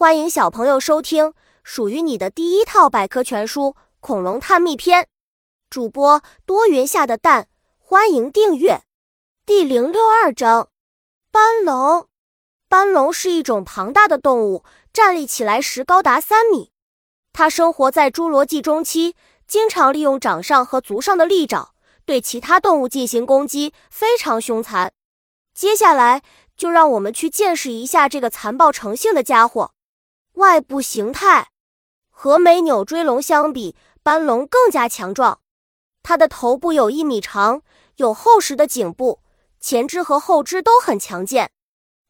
欢迎小朋友收听属于你的第一套百科全书《恐龙探秘篇》，主播多云下的蛋，欢迎订阅。第零六二章：斑龙。斑龙是一种庞大的动物，站立起来时高达三米。它生活在侏罗纪中期，经常利用掌上和足上的利爪对其他动物进行攻击，非常凶残。接下来就让我们去见识一下这个残暴成性的家伙。外部形态和美纽锥龙相比，斑龙更加强壮。它的头部有一米长，有厚实的颈部，前肢和后肢都很强健。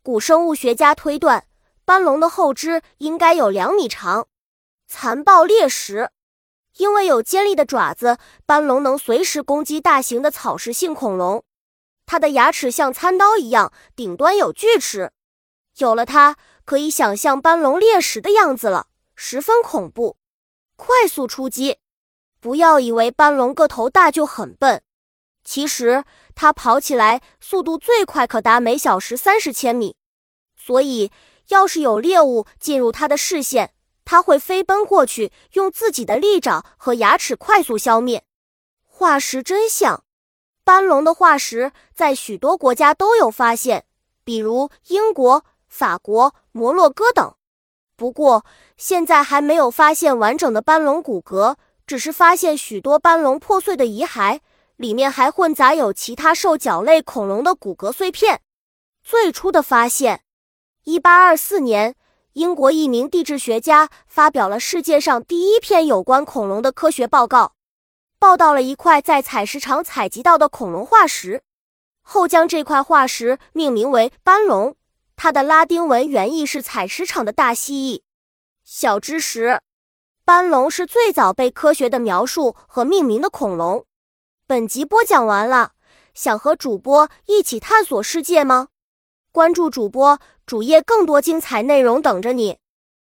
古生物学家推断，斑龙的后肢应该有两米长。残暴猎食，因为有尖利的爪子，斑龙能随时攻击大型的草食性恐龙。它的牙齿像餐刀一样，顶端有锯齿。有了它。可以想象斑龙猎食的样子了，十分恐怖。快速出击，不要以为斑龙个头大就很笨，其实它跑起来速度最快可达每小时三十千米。所以，要是有猎物进入它的视线，它会飞奔过去，用自己的利爪和牙齿快速消灭。化石真相：斑龙的化石在许多国家都有发现，比如英国。法国、摩洛哥等，不过现在还没有发现完整的斑龙骨骼，只是发现许多斑龙破碎的遗骸，里面还混杂有其他兽脚类恐龙的骨骼碎片。最初的发现，一八二四年，英国一名地质学家发表了世界上第一篇有关恐龙的科学报告，报道了一块在采石场采集到的恐龙化石，后将这块化石命名为斑龙。它的拉丁文原意是采石场的大蜥蜴。小知识：斑龙是最早被科学的描述和命名的恐龙。本集播讲完了，想和主播一起探索世界吗？关注主播主页，更多精彩内容等着你。